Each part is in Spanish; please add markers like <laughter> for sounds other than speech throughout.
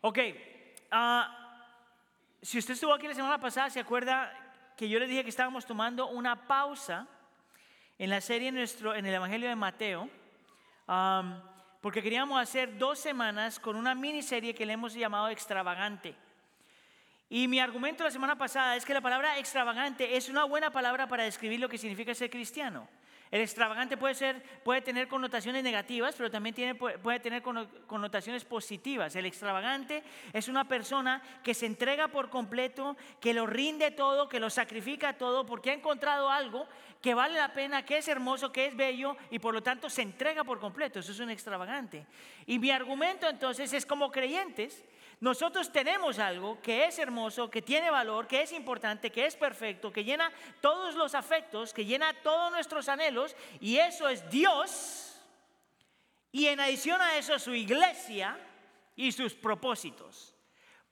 Ok, ah, si usted estuvo aquí la semana pasada, se acuerda que yo le dije que estábamos tomando una pausa en la serie nuestro, en el Evangelio de Mateo, porque queríamos hacer dos semanas con una miniserie que le hemos llamado extravagante. Y mi argumento la semana pasada es que la palabra extravagante es una buena palabra para describir lo que significa ser cristiano. El extravagante puede, ser, puede tener connotaciones negativas, pero también tiene, puede tener connotaciones positivas. El extravagante es una persona que se entrega por completo, que lo rinde todo, que lo sacrifica todo, porque ha encontrado algo que vale la pena, que es hermoso, que es bello, y por lo tanto se entrega por completo. Eso es un extravagante. Y mi argumento entonces es como creyentes, nosotros tenemos algo que es hermoso, que tiene valor, que es importante, que es perfecto, que llena todos los afectos, que llena todos nuestros anhelos, y eso es Dios. Y en adición a eso, su iglesia y sus propósitos.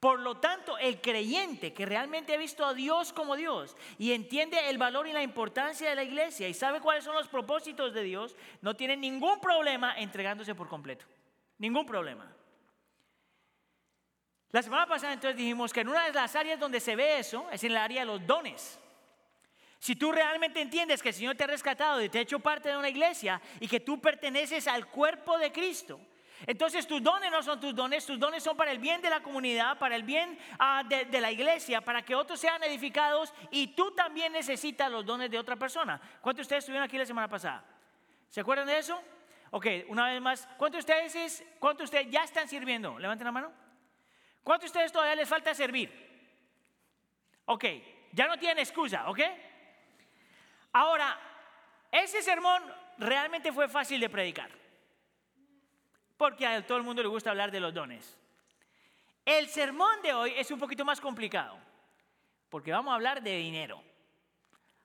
Por lo tanto, el creyente que realmente ha visto a Dios como Dios y entiende el valor y la importancia de la iglesia y sabe cuáles son los propósitos de Dios, no tiene ningún problema entregándose por completo. Ningún problema. La semana pasada entonces dijimos que en una de las áreas donde se ve eso es en el área de los dones. Si tú realmente entiendes que el Señor te ha rescatado y te ha hecho parte de una iglesia y que tú perteneces al cuerpo de Cristo, entonces tus dones no son tus dones, tus dones son para el bien de la comunidad, para el bien ah, de, la iglesia, para que otros sean edificados y tú también necesitas los dones de otra persona. ¿Cuántos de ustedes estuvieron aquí la semana pasada? ¿Se acuerdan de eso? Ok, una vez más, ¿cuántos de ustedes, cuántos de ustedes ya están sirviendo? Levanten la mano. ¿Cuántos de ustedes todavía les falta servir? Ok, ya no tienen excusa, ¿ok? Ahora, ese sermón realmente fue fácil de predicar, porque a todo el mundo le gusta hablar de los dones. El sermón de hoy es un poquito más complicado, porque vamos a hablar de dinero.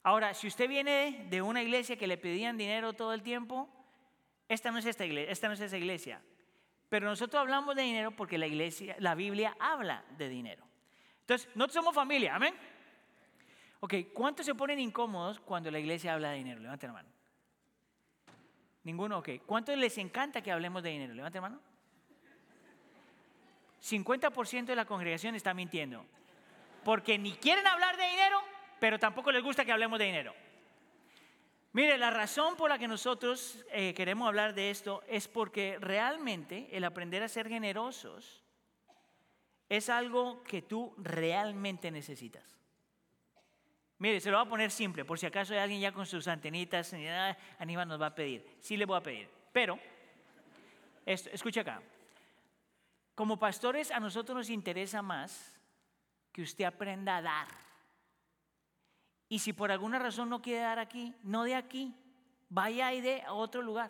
Ahora, si usted viene de una iglesia que le pedían dinero todo el tiempo, esta no es esta iglesia, esta no es esa iglesia. Pero nosotros hablamos de dinero porque la iglesia, la Biblia habla de dinero. Entonces, nosotros somos familia, amén. Ok, ¿cuántos se ponen incómodos cuando la iglesia habla de dinero? Levanten la mano. Ninguno, ok. ¿Cuántos les encanta que hablemos de dinero? Levanten la mano. 50% de la congregación está mintiendo. Porque ni quieren hablar de dinero, pero tampoco les gusta que hablemos de dinero. Mire, la razón por la que nosotros eh, queremos hablar de esto es porque realmente el aprender a ser generosos es algo que tú realmente necesitas. Mire, se lo voy a poner simple, por si acaso hay alguien ya con sus antenitas, Aníbal nos va a pedir. Sí le voy a pedir. Pero, esto, escucha acá. Como pastores a nosotros nos interesa más que usted aprenda a dar y si por alguna razón no quiere dar aquí, no de aquí, vaya y dé a otro lugar.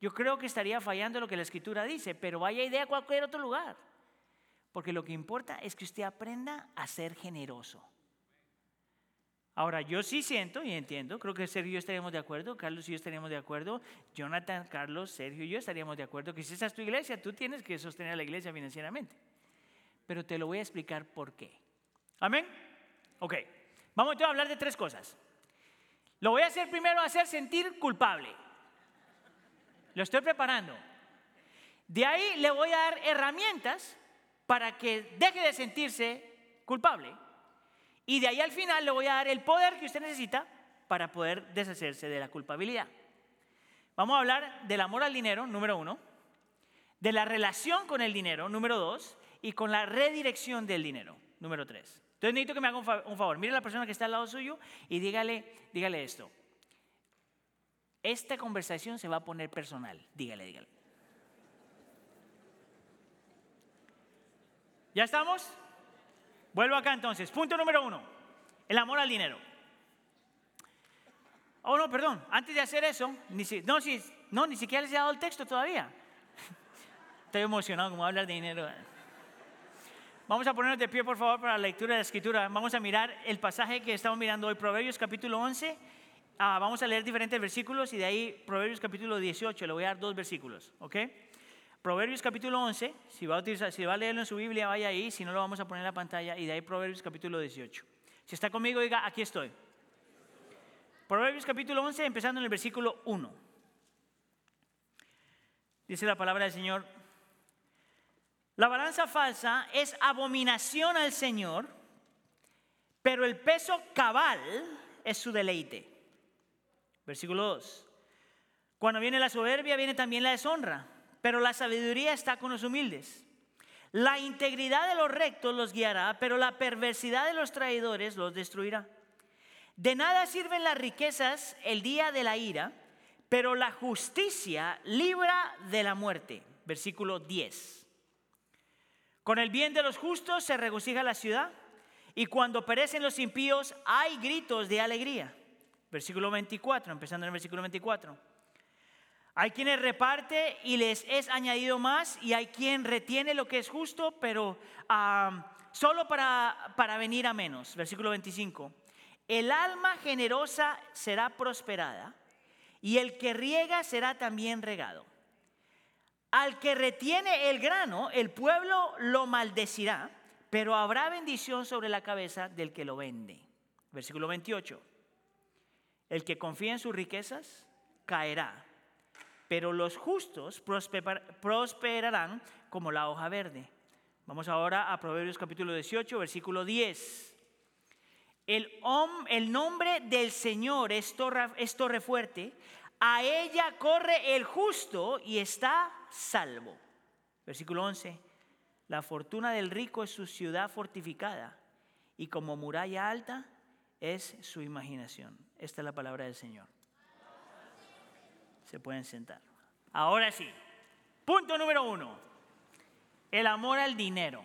Yo creo que estaría fallando lo que la escritura dice, pero vaya y dé a cualquier otro lugar. Porque lo que importa es que usted aprenda a ser generoso. Ahora, yo sí siento y entiendo, creo que Sergio y yo estaríamos de acuerdo, Carlos y yo estaríamos de acuerdo, Jonathan, Carlos, Sergio y yo estaríamos de acuerdo que si esa es tu iglesia, tú tienes que sostener a la iglesia financieramente. Pero te lo voy a explicar por qué. Amén. Ok. Vamos a hablar de tres cosas. Lo voy a hacer primero hacer sentir culpable. Lo estoy preparando. De ahí le voy a dar herramientas para que deje de sentirse culpable. Y de ahí al final le voy a dar el poder que usted necesita para poder deshacerse de la culpabilidad. Vamos a hablar del amor al dinero, número uno, de la relación con el dinero, número dos, y con la redirección del dinero, número tres. Entonces necesito que me haga un favor. Mire a la persona que está al lado suyo y dígale, dígale esto. Esta conversación se va a poner personal. Dígale, dígale. ¿Ya estamos? Vuelvo acá entonces. Punto número uno. El amor al dinero. Oh, no, perdón. Antes de hacer eso, ni no, si, no, ni siquiera les he dado el texto todavía. <laughs> Estoy emocionado como hablar de dinero. Vamos a ponernos de pie, por favor, para la lectura de la escritura. Vamos a mirar el pasaje que estamos mirando hoy, Proverbios capítulo 11. Ah, vamos a leer diferentes versículos y de ahí Proverbios capítulo 18. Le voy a dar dos versículos, ¿ok? Proverbios capítulo 11, si va, a utilizar, si va a leerlo en su Biblia, vaya ahí, si no lo vamos a poner en la pantalla, y de ahí Proverbios capítulo 18. Si está conmigo, diga, aquí estoy. Proverbios capítulo 11, empezando en el versículo 1. Dice la palabra del Señor, La balanza falsa es abominación al Señor, pero el peso cabal es su deleite. Versículo 2. Cuando viene la soberbia, viene también la deshonra, pero la sabiduría está con los humildes. La integridad de los rectos los guiará, pero la perversidad de los traidores los destruirá. De nada sirven las riquezas el día de la ira, pero la justicia libra de la muerte. Versículo 10. Con el bien de los justos se regocija la ciudad, y cuando perecen los impíos hay gritos de alegría. Versículo 24, empezando en el versículo 24. Hay quienes reparte y les es añadido más y hay quien retiene lo que es justo, pero solo para, para venir a menos. Versículo 25. El alma generosa será prosperada y el que riega será también regado. Al que retiene el grano, el pueblo lo maldecirá, pero habrá bendición sobre la cabeza del que lo vende. Versículo 28. El que confía en sus riquezas caerá pero los justos prosperarán como la hoja verde. Vamos ahora a Proverbios capítulo 18, versículo 10. El, nombre del Señor es es torre fuerte, a ella corre el justo y está salvo. Versículo 11. La fortuna del rico es su ciudad fortificada y como muralla alta es su imaginación. Esta es la palabra del Señor. Se pueden sentar. Ahora sí, punto número uno, el amor al dinero.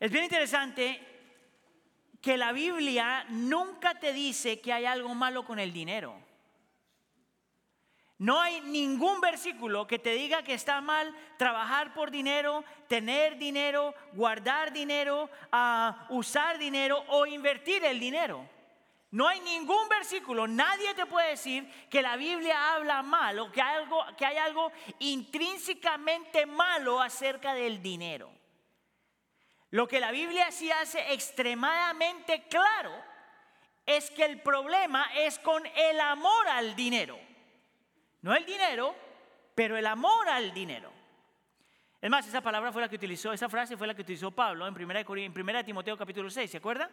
Es bien interesante que la Biblia nunca te dice que hay algo malo con el dinero. No hay ningún versículo que te diga que está mal trabajar por dinero, tener dinero, guardar dinero, ah, usar dinero o invertir el dinero. No hay ningún versículo, nadie te puede decir que la Biblia habla mal o que hay algo, que hay algo intrínsecamente malo acerca del dinero. Lo que la Biblia sí hace extremadamente claro es que el problema es con el amor al dinero. No el dinero, pero el amor al dinero. Es más, esa palabra fue la que utilizó, esa frase fue la que utilizó Pablo en 1 en Timoteo capítulo 6, ¿se acuerda?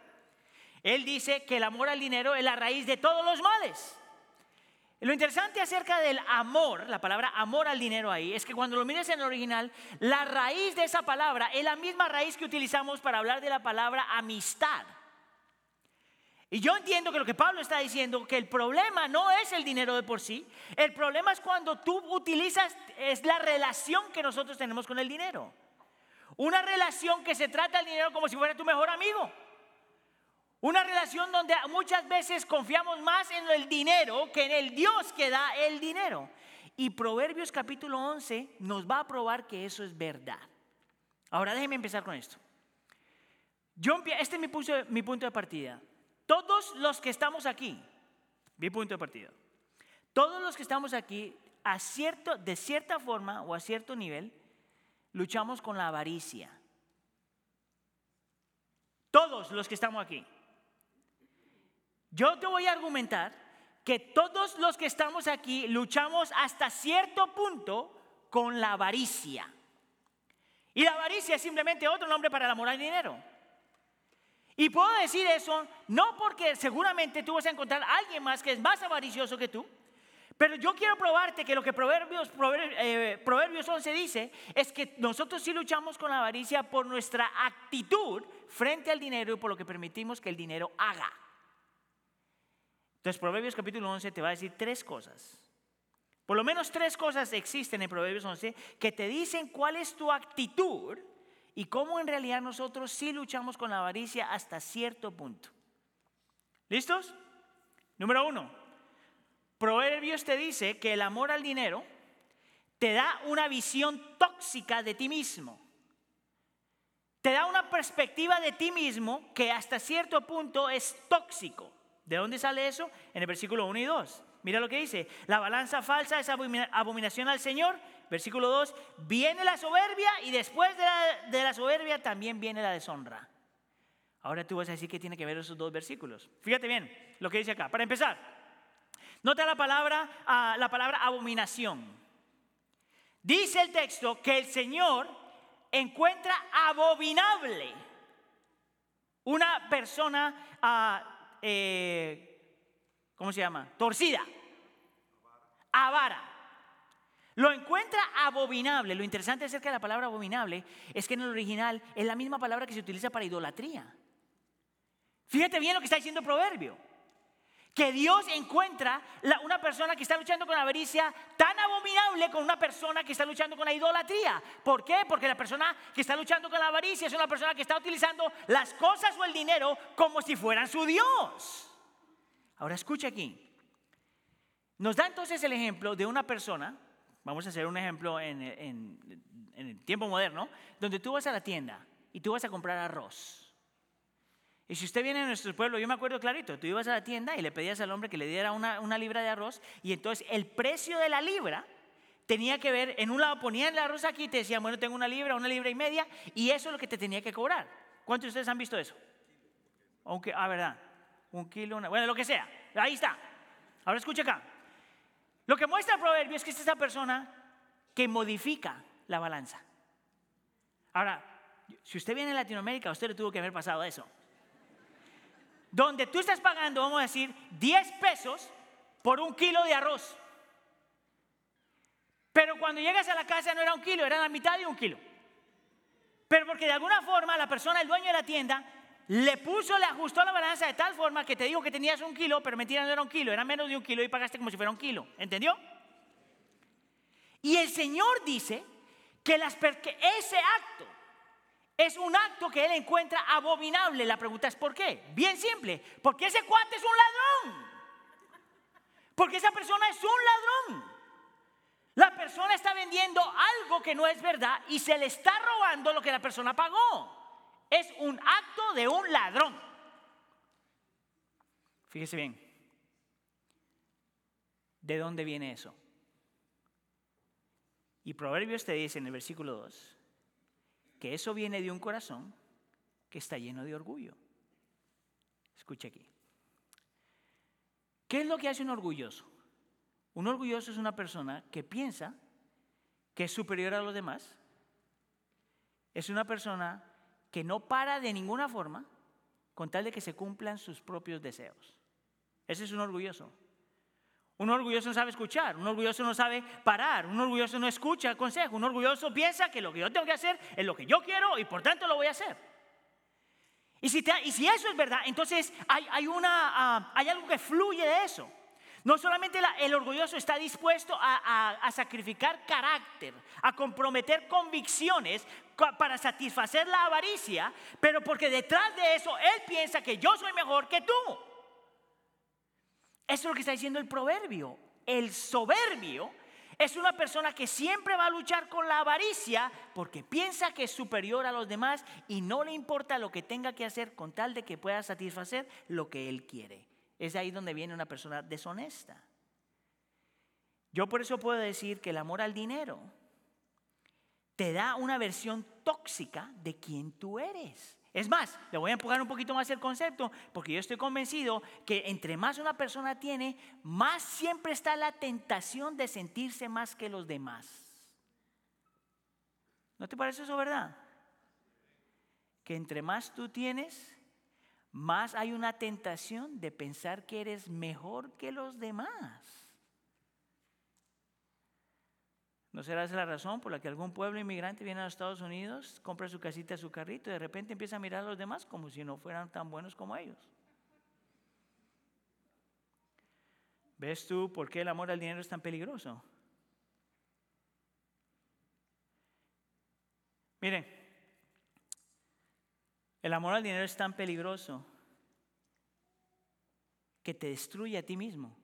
Él dice que el amor al dinero es la raíz de todos los males. Lo interesante acerca del amor, la palabra amor al dinero ahí, es que cuando lo mires en el original, la raíz de esa palabra es la misma raíz que utilizamos para hablar de la palabra amistad. Y yo entiendo que lo que Pablo está diciendo, que el problema no es el dinero de por sí, el problema es cuando tú utilizas, es la relación que nosotros tenemos con el dinero. Una relación que se trata el dinero como si fuera tu mejor amigo. Una relación donde muchas veces confiamos más en el dinero que en el Dios que da el dinero. Y Proverbios capítulo 11 nos va a probar que eso es verdad. Ahora déjeme empezar con esto. Yo, este es mi punto, mi punto de partida. Todos los que estamos aquí, mi punto de partida, todos los que estamos aquí, a cierto, de cierta forma o a cierto nivel, luchamos con la avaricia. Todos los que estamos aquí. Yo te voy a argumentar que todos los que estamos aquí luchamos hasta cierto punto con la avaricia. Y la avaricia es simplemente otro nombre para el amor al dinero. Y puedo decir eso no porque seguramente tú vas a encontrar a alguien más que es más avaricioso que tú, pero yo quiero probarte que lo que Proverbios, eh, Proverbios 11 dice es que nosotros sí luchamos con la avaricia por nuestra actitud frente al dinero y por lo que permitimos que el dinero haga. Entonces Proverbios capítulo 11 te va a decir tres cosas. Por lo menos tres cosas existen en Proverbios 11 que te dicen cuál es tu actitud y cómo en realidad nosotros sí luchamos con la avaricia hasta cierto punto. ¿Listos? Número uno, Proverbios te dice que el amor al dinero te da una visión tóxica de ti mismo. Te da una perspectiva de ti mismo que hasta cierto punto es tóxico. ¿De dónde sale eso? En el versículo 1 y 2. Mira lo que dice. La balanza falsa es abominación al Señor. Versículo 2. Viene la soberbia y después de la, de la soberbia también viene la deshonra. Ahora tú vas a decir que tiene que ver esos dos versículos. Fíjate bien lo que dice acá. Para empezar, nota la palabra, ah, la palabra abominación. Dice el texto que el Señor encuentra abominable una persona, ah, eh, ¿cómo se llama? Torcida, avara. Lo encuentra abominable. Lo interesante acerca de la palabra abominable es que en el original es la misma palabra que se utiliza para idolatría. Fíjate bien lo que está diciendo el proverbio. Que Dios encuentra una persona que está luchando con la avaricia tan abominable con una persona que está luchando con la idolatría. ¿Por qué? Porque la persona que está luchando con la avaricia es una persona que está utilizando las cosas o el dinero como si fueran su Dios. Ahora escucha aquí. Nos da entonces el ejemplo de una persona, vamos a hacer un ejemplo en, el tiempo moderno, donde tú vas a la tienda y tú vas a comprar arroz. Y si usted viene a nuestro pueblo, yo me acuerdo clarito, tú ibas a la tienda y le pedías al hombre que le diera una, libra de arroz y entonces el precio de la libra tenía que ver, en un lado ponían el arroz aquí y te decían, bueno, tengo una libra, una libra y media y eso es lo que te tenía que cobrar. ¿Cuántos de ustedes han visto eso? Aunque, ah, verdad, un kilo, una, bueno, lo que sea, ahí está. Ahora escucha acá. Lo que muestra el proverbio es que es esta persona que modifica la balanza. Ahora, si usted viene a Latinoamérica, usted le tuvo que haber pasado eso donde tú estás pagando, vamos a decir, 10 pesos por un kilo de arroz. Pero cuando llegas a la casa no era un kilo, era la mitad de un kilo. Pero porque de alguna forma la persona, el dueño de la tienda, le puso, le ajustó la balanza de tal forma que te dijo que tenías un kilo, pero mentira, no era un kilo, era menos de un kilo y pagaste como si fuera un kilo. ¿Entendió? Y el Señor dice que, que ese acto es un acto que él encuentra abominable. La pregunta es ¿por qué? Bien simple, porque ese cuate es un ladrón. Porque esa persona es un ladrón. La persona está vendiendo algo que no es verdad y se le está robando lo que la persona pagó. Es un acto de un ladrón. Fíjese bien. ¿De dónde viene eso? Y Proverbios te dice en el versículo 2 que eso viene de un corazón que está lleno de orgullo. Escuche aquí. ¿Qué es lo que hace un orgulloso? Un orgulloso es una persona que piensa que es superior a los demás. Es una persona que no para de ninguna forma con tal de que se cumplan sus propios deseos. Ese es un orgulloso. Un orgulloso no sabe escuchar, un orgulloso no sabe parar, un orgulloso no escucha el consejo, un orgulloso piensa que lo que yo tengo que hacer es lo que yo quiero y por tanto lo voy a hacer. Y si, eso es verdad, entonces ah, hay algo que fluye de eso. No solamente el orgulloso está dispuesto a, sacrificar carácter, a comprometer convicciones para satisfacer la avaricia, pero porque detrás de eso él piensa que yo soy mejor que tú. Eso es lo que está diciendo el proverbio. El soberbio es una persona que siempre va a luchar con la avaricia porque piensa que es superior a los demás y no le importa lo que tenga que hacer con tal de que pueda satisfacer lo que él quiere. Es ahí donde viene una persona deshonesta. Yo por eso puedo decir que el amor al dinero te da una versión tóxica de quien tú eres. Es más, le voy a empujar un poquito más el concepto, porque yo estoy convencido que entre más una persona tiene, más siempre está la tentación de sentirse más que los demás. ¿No te parece eso verdad? Que entre más tú tienes, más hay una tentación de pensar que eres mejor que los demás. ¿No será esa la razón por la que algún pueblo inmigrante viene a los Estados Unidos, compra su casita, su carrito y de repente empieza a mirar a los demás como si no fueran tan buenos como ellos? ¿Ves tú por qué el amor al dinero es tan peligroso? Miren, el amor al dinero es tan peligroso que te destruye a ti mismo.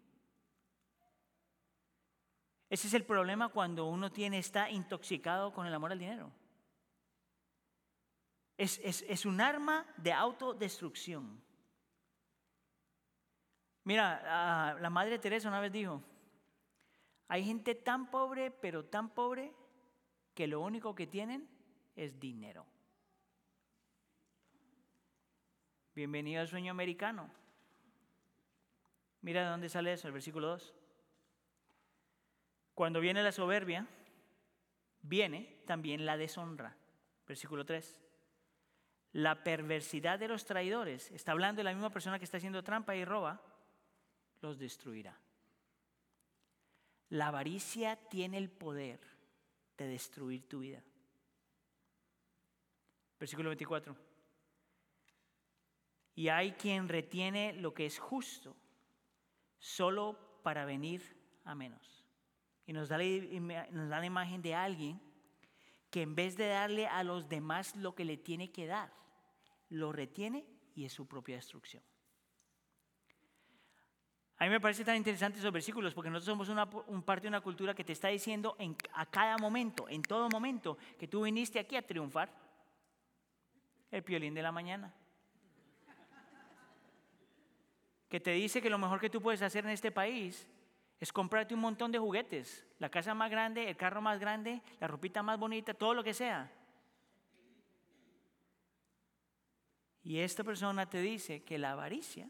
Ese es el problema cuando uno tiene, está intoxicado con el amor al dinero. Es, es un arma de autodestrucción. Mira, la Madre Teresa una vez dijo, hay gente tan pobre, pero tan pobre, que lo único que tienen es dinero. Bienvenido al sueño americano. Mira de dónde sale eso, el versículo 2. Cuando viene la soberbia, viene también la deshonra. Versículo 3. La perversidad de los traidores, está hablando de la misma persona que está haciendo trampa y roba, los destruirá. La avaricia tiene el poder de destruir tu vida. Versículo 24. Y hay quien retiene lo que es justo solo para venir a menos. Y nos da, la, nos da la imagen de alguien que en vez de darle a los demás lo que le tiene que dar, lo retiene y es su propia destrucción. A mí me parece tan interesante esos versículos porque nosotros somos una, un parte de una cultura que te está diciendo en, a cada momento, en todo momento, que tú viniste aquí a triunfar. El piolín de la mañana. Que te dice que lo mejor que tú puedes hacer en este país es comprarte un montón de juguetes, la casa más grande, el carro más grande, la ropita más bonita, todo lo que sea. Y esta persona te dice que la avaricia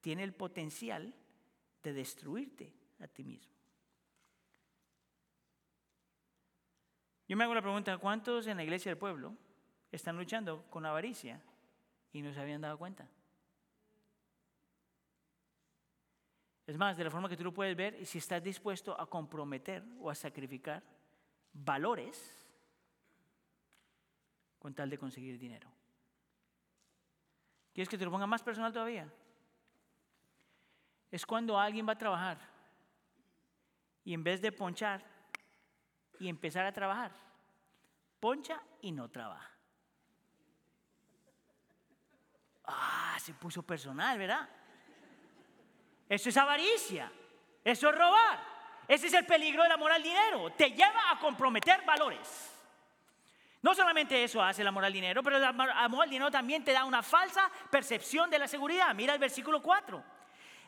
tiene el potencial de destruirte a ti mismo. Yo me hago la pregunta, ¿cuántos en la iglesia del pueblo están luchando con avaricia y no se habían dado cuenta? Es más, de la forma que tú lo puedes ver, si estás dispuesto a comprometer o a sacrificar valores con tal de conseguir dinero. ¿Quieres que te lo ponga más personal todavía? Es cuando alguien va a trabajar y en vez de ponchar y empezar a trabajar, poncha y no trabaja. Ah, se puso personal, ¿verdad? Eso es avaricia. Eso es robar. Ese es el peligro del amor al dinero. Te lleva a comprometer valores. No solamente eso hace el amor al dinero, pero el amor al dinero también te da una falsa percepción de la seguridad. Mira el versículo 4.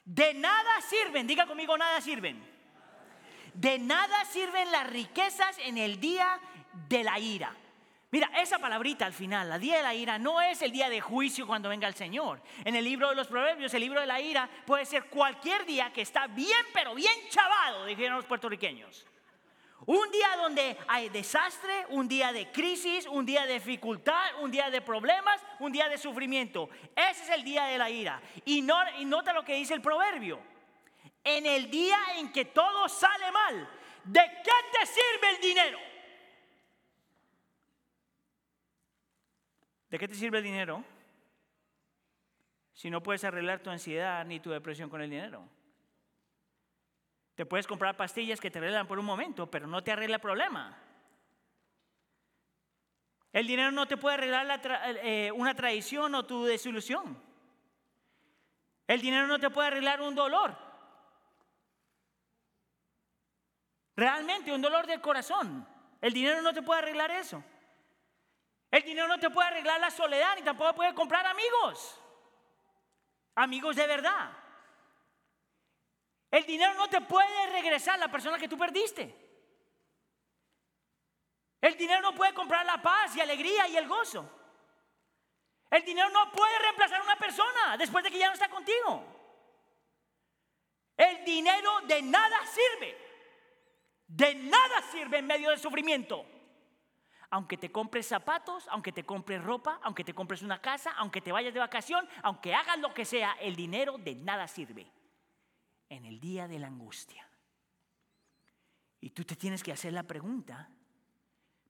De nada sirven, diga conmigo, nada sirven. De nada sirven las riquezas en el día de la ira. Mira, esa palabrita al final, la día de la ira, no es el día de juicio cuando venga el Señor. En el libro de los Proverbios, el libro de la ira puede ser cualquier día que está bien, pero bien chavado, dijeron los puertorriqueños. Un día donde hay desastre, un día de crisis, un día de dificultad, un día de problemas, un día de sufrimiento. Ese es el día de la ira. Y, y nota lo que dice el proverbio. En el día en que todo sale mal, ¿de qué te sirve el dinero? ¿De qué te sirve el dinero si no puedes arreglar tu ansiedad ni tu depresión con el dinero? Te puedes comprar pastillas que te arreglan por un momento, pero no te arregla el problema. El dinero no te puede arreglar eh, una tradición o tu desilusión. El dinero no te puede arreglar un dolor. Realmente, un dolor del corazón. El dinero no te puede arreglar eso. El dinero no te puede arreglar la soledad ni tampoco puede comprar amigos. Amigos de verdad. El dinero no te puede regresar la persona que tú perdiste. El dinero no puede comprar la paz y alegría y el gozo. El dinero no puede reemplazar a una persona después de que ya no está contigo. El dinero de nada sirve. De nada sirve en medio del sufrimiento aunque te compres zapatos, aunque te compres ropa, aunque te compres una casa, aunque te vayas de vacación, aunque hagas lo que sea, el dinero de nada sirve en el día de la angustia. Y tú te tienes que hacer la pregunta,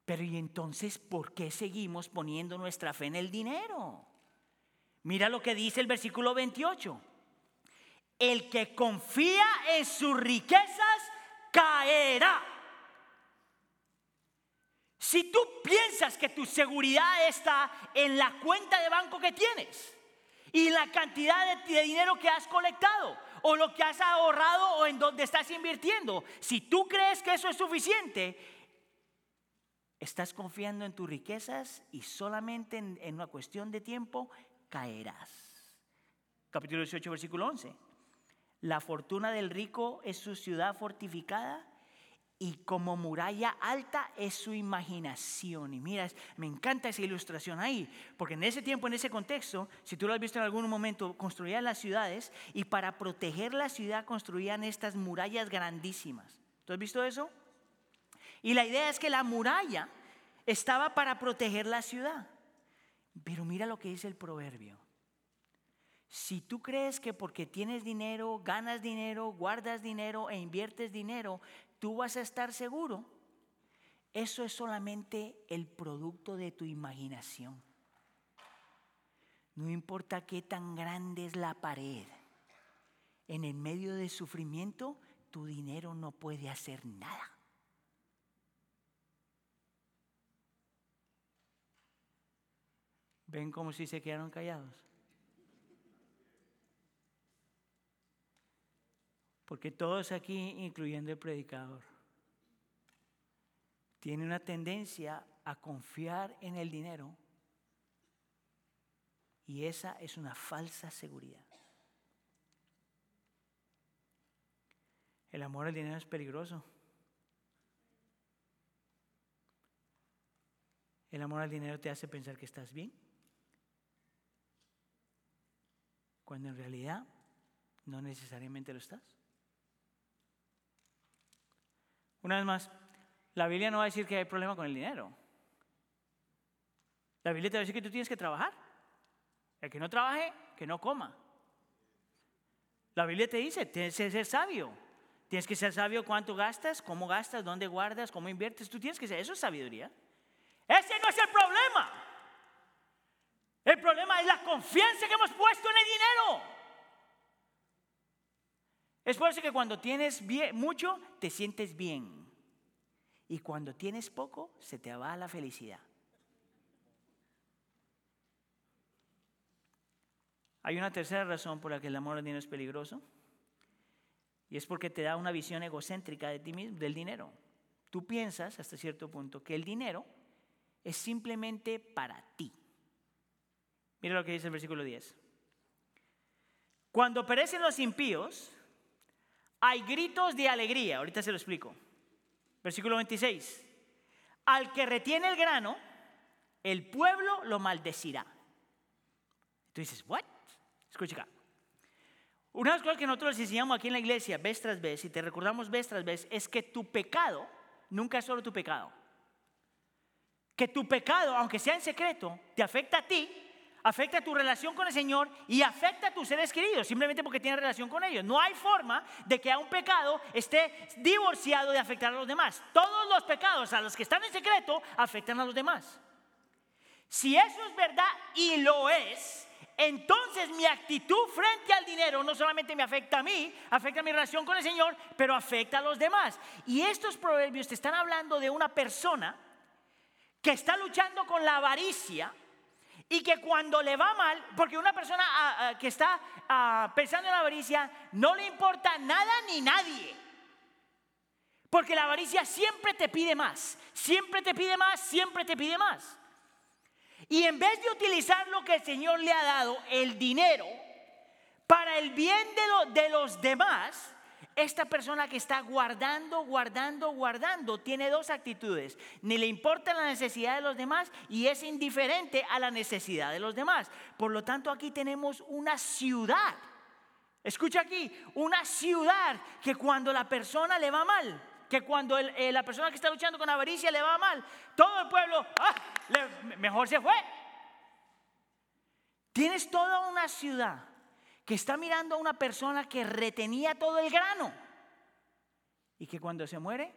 pero ¿y entonces por qué seguimos poniendo nuestra fe en el dinero? Mira lo que dice el versículo 28. El que confía en sus riquezas caerá. Si tú piensas que tu seguridad está en la cuenta de banco que tienes y la cantidad de, dinero que has colectado o lo que has ahorrado o en donde estás invirtiendo, si tú crees que eso es suficiente, estás confiando en tus riquezas y solamente en, en una cuestión de tiempo caerás. Capítulo 18, versículo 11. La fortuna del rico es su ciudad fortificada y como muralla alta es su imaginación. Y mira, me encanta esa ilustración ahí, porque en ese tiempo, en ese contexto, si tú lo has visto en algún momento, construían las ciudades y para proteger la ciudad construían estas murallas grandísimas. ¿Tú has visto eso? Y la idea es que la muralla estaba para proteger la ciudad. Pero mira lo que dice el proverbio. Si tú crees que porque tienes dinero, ganas dinero, guardas dinero e inviertes dinero, tú vas a estar seguro, eso es solamente el producto de tu imaginación. No importa qué tan grande es la pared, en el medio del sufrimiento tu dinero no puede hacer nada. ¿Ven cómo si se quedaron callados? Porque todos aquí, incluyendo el predicador, tienen una tendencia a confiar en el dinero y esa es una falsa seguridad. El amor al dinero es peligroso. El amor al dinero te hace pensar que estás bien, cuando en realidad no necesariamente lo estás. Una vez más, la Biblia no va a decir que hay problema con el dinero. La Biblia te va a decir que tú tienes que trabajar. El que no trabaje, que no coma. La Biblia te dice, tienes que ser sabio. Tienes que ser sabio cuánto gastas, cómo gastas, dónde guardas, cómo inviertes. Tú tienes que ser, eso es sabiduría. Ese no es el problema. El problema es la confianza que hemos puesto en el dinero. Es por eso que cuando tienes mucho, te sientes bien. Y cuando tienes poco, se te va la felicidad. Hay una tercera razón por la que el amor al dinero es peligroso. Y es porque te da una visión egocéntrica de ti mismo, del dinero. Tú piensas hasta cierto punto que el dinero es simplemente para ti. Mira lo que dice el versículo 10. Cuando perecen los impíos, hay gritos de alegría. Ahorita se lo explico. Versículo 26. Al que retiene el grano, el pueblo lo maldecirá. Tú dices, ¿what? Escucha acá. Una de las cosas que nosotros enseñamos aquí en la iglesia, vez tras vez, y te recordamos vez tras vez, es que tu pecado nunca es solo tu pecado. Que tu pecado, aunque sea en secreto, te afecta a ti, afecta tu relación con el Señor y afecta a tus seres queridos, simplemente porque tienes relación con ellos. No hay forma de que a un pecado esté divorciado de afectar a los demás. Todos los pecados, a los que están en secreto, afectan a los demás. Si eso es verdad y lo es, entonces mi actitud frente al dinero no solamente me afecta a mí, afecta a mi relación con el Señor, pero afecta a los demás. Y estos proverbios te están hablando de una persona que está luchando con la avaricia y que cuando le va mal, porque una persona ah, ah, que está ah, pensando en la avaricia no le importa nada ni nadie. Porque la avaricia siempre te pide más, siempre te pide más, siempre te pide más. Y en vez de utilizar lo que el Señor le ha dado, el dinero, para el bien de, de los demás, esta persona que está guardando, guardando, guardando, tiene dos actitudes. Ni le importa la necesidad de los demás y es indiferente a la necesidad de los demás. Por lo tanto, aquí tenemos una ciudad. Escucha aquí, una ciudad que cuando la persona le va mal, que cuando eh, la persona que está luchando con avaricia le va mal, todo el pueblo, ah, mejor se fue. Tienes toda una ciudad que está mirando a una persona que retenía todo el grano y que cuando se muere,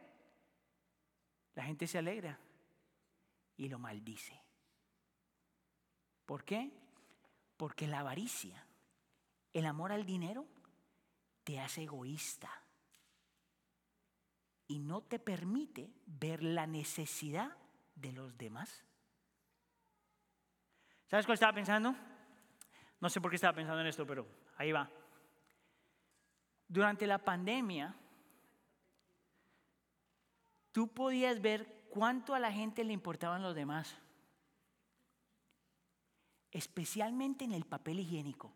la gente se alegra y lo maldice. ¿Por qué? Porque la avaricia, el amor al dinero, te hace egoísta y no te permite ver la necesidad de los demás. ¿Sabes cuál estaba pensando? No sé por qué estaba pensando en esto, pero ahí va. Durante la pandemia, tú podías ver cuánto a la gente le importaban los demás, especialmente en el papel higiénico.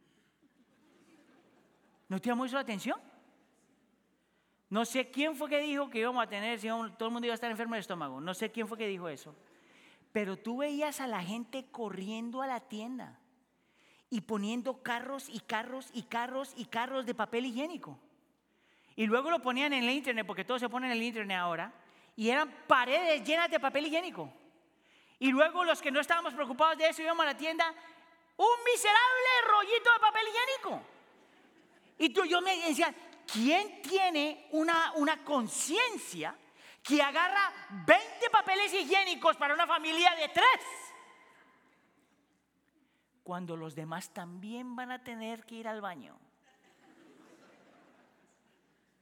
¿No te llamó eso la atención? No sé quién fue que dijo que íbamos a tener, todo el mundo iba a estar enfermo del estómago. No sé quién fue que dijo eso. Pero tú veías a la gente corriendo a la tienda y poniendo carros y carros y carros y carros de papel higiénico. Y luego lo ponían en el internet, porque todo se pone en el internet ahora, y eran paredes llenas de papel higiénico. Y luego los que no estábamos preocupados de eso íbamos a la tienda, un miserable rollito de papel higiénico. Y tú, yo me decía, ¿quién tiene una, una conciencia que agarra 20 papeles higiénicos para una familia de tres? Cuando los demás también van a tener que ir al baño.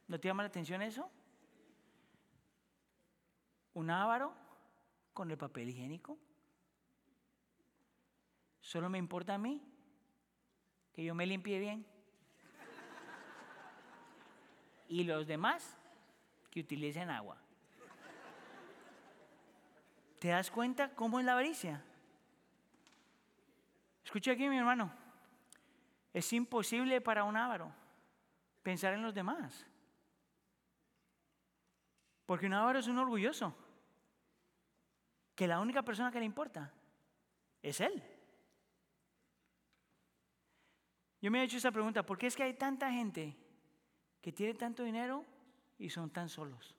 ¿No te llama la atención eso? Un ávaro con el papel higiénico. Solo me importa a mí que yo me limpie bien. Y los demás que utilicen agua. ¿Te das cuenta cómo es la avaricia? Escucha aquí, mi hermano. Es imposible para un avaro pensar en los demás. Porque un avaro es un orgulloso. Que la única persona que le importa es él. Yo me he hecho esa pregunta, ¿por qué es que hay tanta gente que tiene tanto dinero y son tan solos?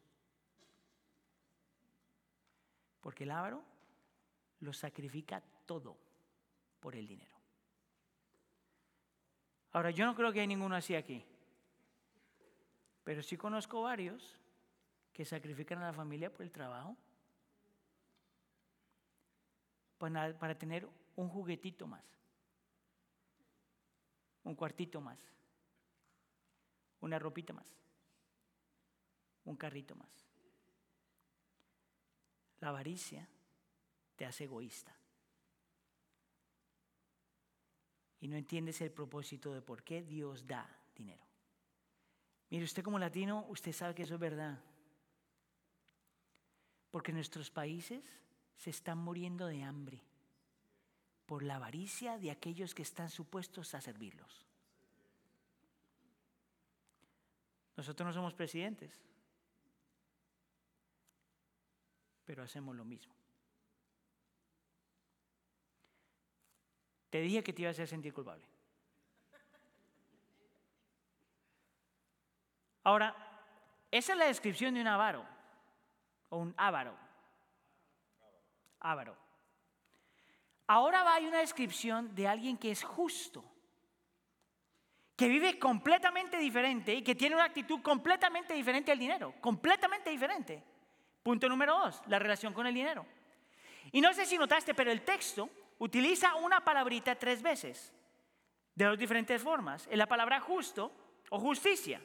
Porque el avaro lo sacrifica todo por el dinero. Ahora, yo no creo que hay ninguno así aquí, pero sí conozco varios que sacrifican a la familia por el trabajo para, para tener un juguetito más, un cuartito más, una ropita más, un carrito más. La avaricia te hace egoísta. Y no entiendes el propósito de por qué Dios da dinero. Mire, usted como latino, usted sabe que eso es verdad. Porque nuestros países se están muriendo de hambre por la avaricia de aquellos que están supuestos a servirlos. Nosotros no somos presidentes, pero hacemos lo mismo. Te dije que te iba a sentir culpable. Ahora, esa es la descripción de un avaro, o un ávaro. Ávaro. Ahora hay una descripción de alguien que es justo, que vive completamente diferente y que tiene una actitud completamente diferente al dinero, completamente diferente. Punto número dos, la relación con el dinero. Y no sé si notaste, pero el texto utiliza una palabrita tres veces, de dos diferentes formas. En la palabra justo o justicia.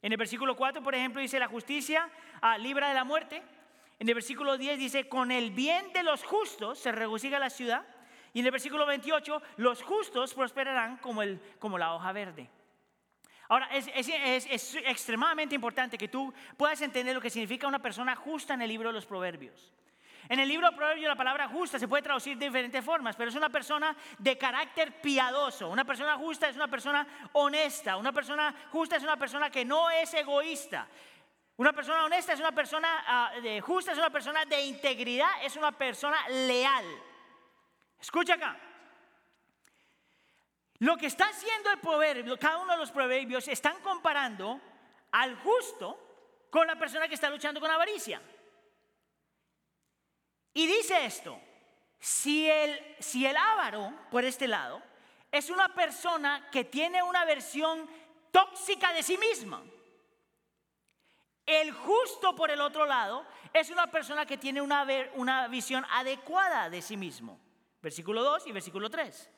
En el versículo 4, por ejemplo, dice la justicia ah, libra de la muerte. En el versículo 10 dice, con el bien de los justos se regocija la ciudad. Y en el versículo 28, los justos prosperarán como, el, como la hoja verde. Ahora, es, es, extremadamente importante que tú puedas entender lo que significa una persona justa en el libro de los Proverbios. En el libro de Proverbios la palabra justa se puede traducir de diferentes formas, pero es una persona de carácter piadoso. Una persona justa es una persona honesta. Una persona justa es una persona que no es egoísta. Una persona honesta es una persona ah, justa, es una persona de integridad, es una persona leal. Escucha acá. Lo que está haciendo el proverbio, cada uno de los proverbios, están comparando al justo con la persona que está luchando con avaricia. Y dice esto, si el, si el ávaro, por este lado, es una persona que tiene una versión tóxica de sí misma, el justo, por el otro lado, es una persona que tiene una, una visión adecuada de sí mismo. Versículo 2 y versículo 3.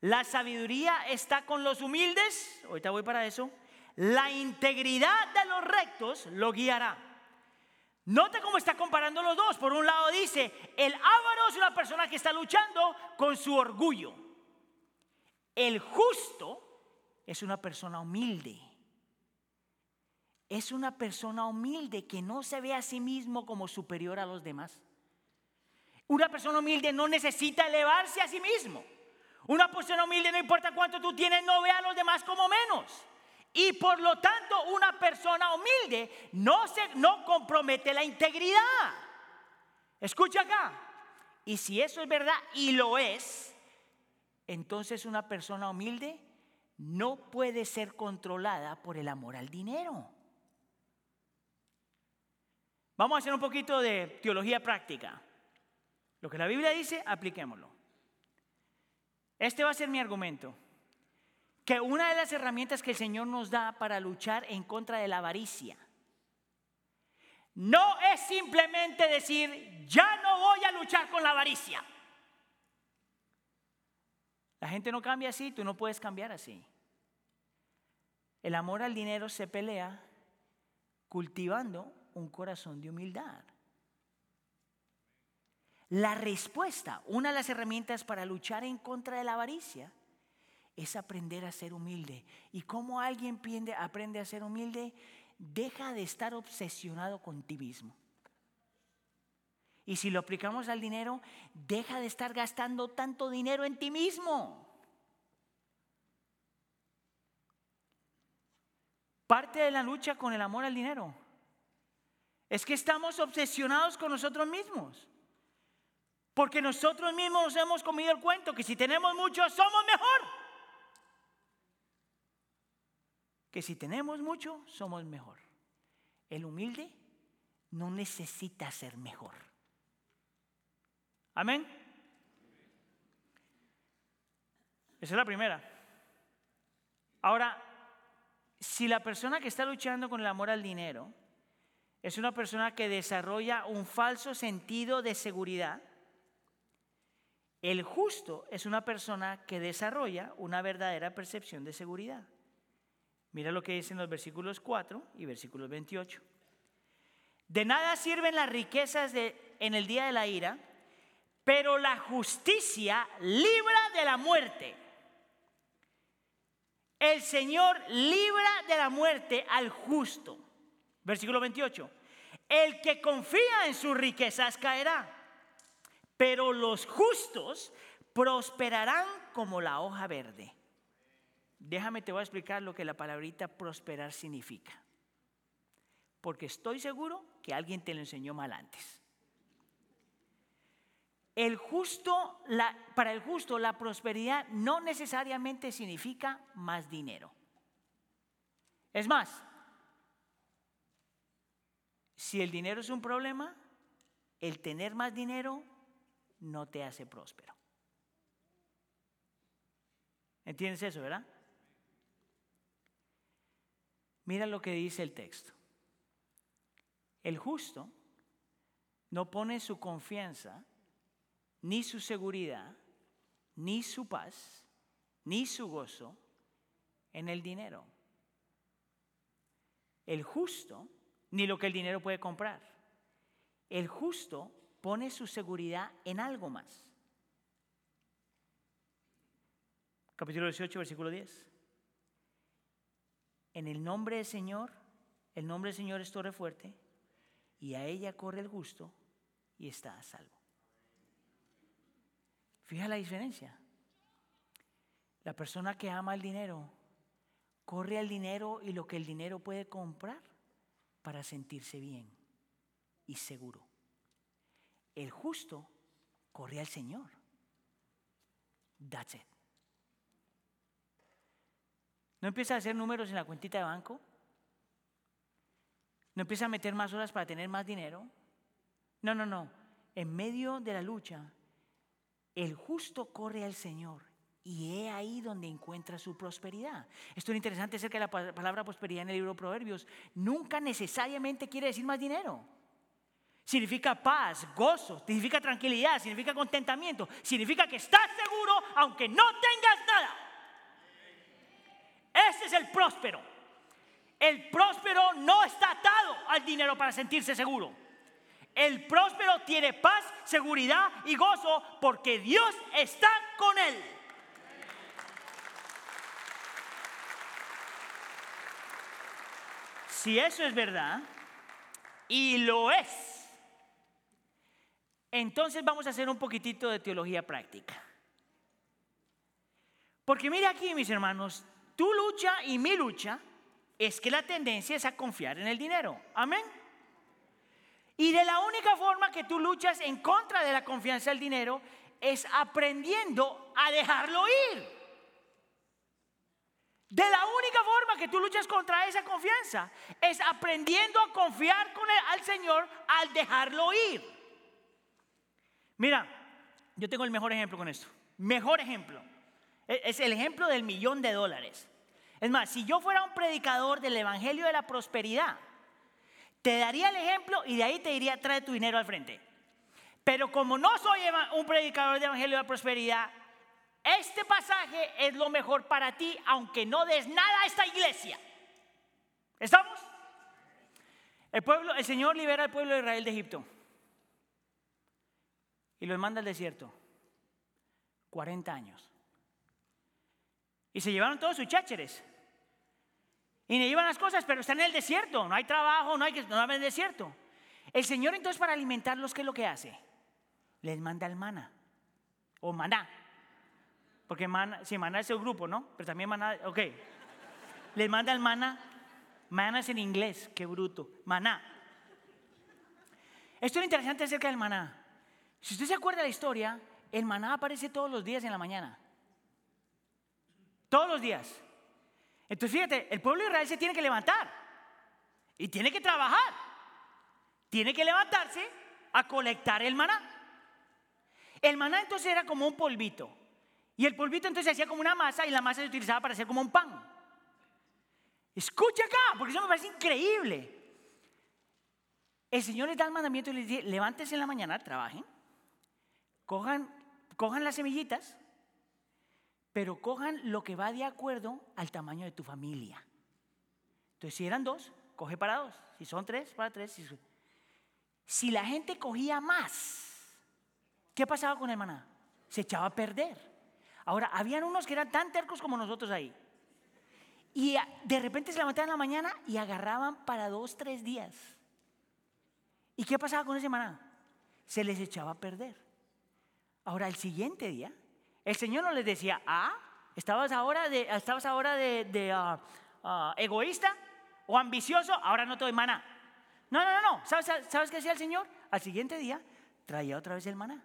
La sabiduría está con los humildes, ahorita voy para eso. La integridad de los rectos lo guiará. Nota cómo está comparando los dos. Por un lado dice, el ávaro es una persona que está luchando con su orgullo. El justo es una persona humilde es una persona humilde que no se ve a sí mismo como superior a los demás. Una persona humilde no necesita elevarse a sí mismo. Una persona humilde no importa cuánto tú tienes, no ve a los demás como menos. Y por lo tanto, una persona humilde no, se, no compromete la integridad. Escucha acá. Y si eso es verdad, y lo es, entonces una persona humilde no puede ser controlada por el amor al dinero. Vamos a hacer un poquito de teología práctica. Lo que la Biblia dice, apliquémoslo. Este va a ser mi argumento. Que una de las herramientas que el Señor nos da para luchar en contra de la avaricia no es simplemente decir, ya no voy a luchar con la avaricia. La gente no cambia así, tú no puedes cambiar así. El amor al dinero se pelea cultivando un corazón de humildad. La respuesta, una de las herramientas para luchar en contra de la avaricia, es aprender a ser humilde. ¿Y cómo alguien aprende a ser humilde? Deja de estar obsesionado con ti mismo. Y si lo aplicamos al dinero, deja de estar gastando tanto dinero en ti mismo. Parte de la lucha con el amor al dinero es que estamos obsesionados con nosotros mismos. Porque nosotros mismos nos hemos comido el cuento que si tenemos mucho somos mejor. Que si tenemos mucho somos mejor. El humilde no necesita ser mejor. Amén. Esa es la primera. Ahora, si la persona que está luchando con el amor al dinero es una persona que desarrolla un falso sentido de seguridad, el justo es una persona que desarrolla una verdadera percepción de seguridad. Mira lo que dicen los versículos 4 y versículos 28. De nada sirven las riquezas en el día de la ira, pero la justicia libra de la muerte. El Señor libra de la muerte al justo. Versículo 28. El que confía en sus riquezas caerá pero los justos prosperarán como la hoja verde. Déjame, te voy a explicar lo que la palabrita prosperar significa. Porque estoy seguro que alguien te lo enseñó mal antes. El justo, para el justo, la prosperidad no necesariamente significa más dinero. Es más, si el dinero es un problema, el tener más dinero no te hace próspero. ¿Entiendes eso, verdad? Mira lo que dice el texto. El justo no pone su confianza, ni su seguridad, ni su paz, ni su gozo en el dinero. El justo, ni lo que el dinero puede comprar. El justo pone su seguridad en algo más. Capítulo 18, versículo 10. En el nombre del Señor, el nombre del Señor es torre fuerte, y a ella corre el justo y está a salvo. Fija la diferencia. La persona que ama el dinero corre al dinero y lo que el dinero puede comprar para sentirse bien y seguro. El justo corre al Señor. That's it. No empieza a hacer números en la cuentita de banco. No empieza a meter más horas para tener más dinero. No, no, no. En medio de la lucha, el justo corre al Señor y es ahí donde encuentra su prosperidad. Esto es interesante acerca de la palabra prosperidad en el libro de Proverbios. Nunca necesariamente quiere decir más dinero. Significa paz, gozo, significa tranquilidad, significa contentamiento, significa que estás seguro aunque no tengas nada. Ese es el próspero. El próspero no está atado al dinero para sentirse seguro. El próspero tiene paz, seguridad y gozo porque Dios está con él. Si eso es verdad, y lo es, entonces vamos a hacer un poquitito de teología práctica. Porque mire aquí, mis hermanos, tu lucha y mi lucha es que la tendencia es a confiar en el dinero. Amén. Y de la única forma que tú luchas en contra de la confianza del dinero es aprendiendo a dejarlo ir. De la única forma que tú luchas contra esa confianza es aprendiendo a confiar con al Señor al dejarlo ir. Mira, yo tengo el mejor ejemplo con esto. Mejor ejemplo. E, es el ejemplo del millón de dólares. Es más, si yo fuera un predicador del Evangelio de la Prosperidad, te daría el ejemplo y de ahí te diría, trae tu dinero al frente. Pero como no soy un predicador del Evangelio de la Prosperidad, este pasaje es lo mejor para ti, aunque no des nada a esta iglesia. ¿Estamos? El pueblo, el Señor libera al pueblo de Israel de Egipto y los manda al desierto. 40 años. Y se llevaron todos sus chácheres. Y le llevan las cosas, pero están en el desierto. No hay trabajo, no hay que no hay el desierto. El Señor entonces para alimentarlos, ¿qué es lo que hace? Les manda el mana. O maná. Porque mana, si maná es el grupo, ¿no? Pero también maná, ok. Les manda el mana. Maná es en inglés, qué bruto. Maná. Esto es interesante acerca del maná. Si usted se acuerda de la historia, el maná aparece todos los días en la mañana. Todos los días. Entonces fíjate, el pueblo de Israel se tiene que levantar y tiene que trabajar. Tiene que levantarse a colectar el maná. El maná entonces era como un polvito. Y el polvito entonces se hacía como una masa y la masa se utilizaba para hacer como un pan. Escucha acá, porque eso me parece increíble. El Señor les da el mandamiento y les dice, levántense en la mañana, trabajen, cojan, cojan las semillitas, pero cojan lo que va de acuerdo al tamaño de tu familia. Entonces, si eran dos, coge para dos. Si son tres, para tres. Si, la gente cogía más, ¿qué pasaba con el maná? Se echaba a perder. Ahora, habían unos que eran tan tercos como nosotros ahí. Y de repente se levantaban en la mañana y agarraban para dos, tres días. ¿Y qué pasaba con ese maná? Se les echaba a perder. Ahora, el siguiente día, el Señor no les decía, ah, estabas ahora de, estabas ahora de, ah, ah, egoísta o ambicioso, ahora no te doy maná. No, no, no, no. ¿Sabes, ¿Sabes qué hacía el Señor? Al siguiente día traía otra vez el maná.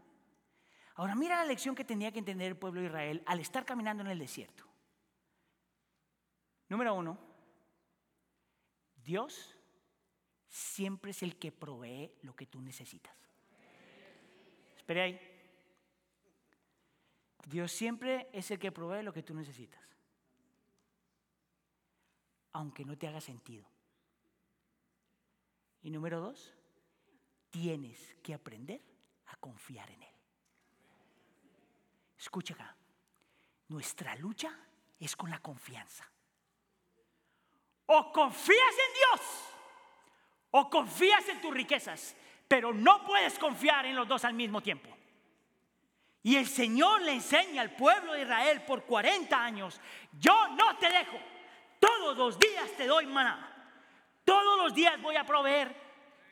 Ahora mira la lección que tenía que entender el pueblo de Israel al estar caminando en el desierto. Número uno, Dios siempre es el que provee lo que tú necesitas. Espere ahí. Dios siempre es el que provee lo que tú necesitas. Aunque no te haga sentido. Y número dos, tienes que aprender a confiar en Él. Escucha acá. Nuestra lucha es con la confianza. O confías en Dios o confías en tus riquezas, pero no puedes confiar en los dos al mismo tiempo. Y el Señor le enseña al pueblo de Israel por 40 años, yo no te dejo, todos los días te doy maná, todos los días voy a proveer.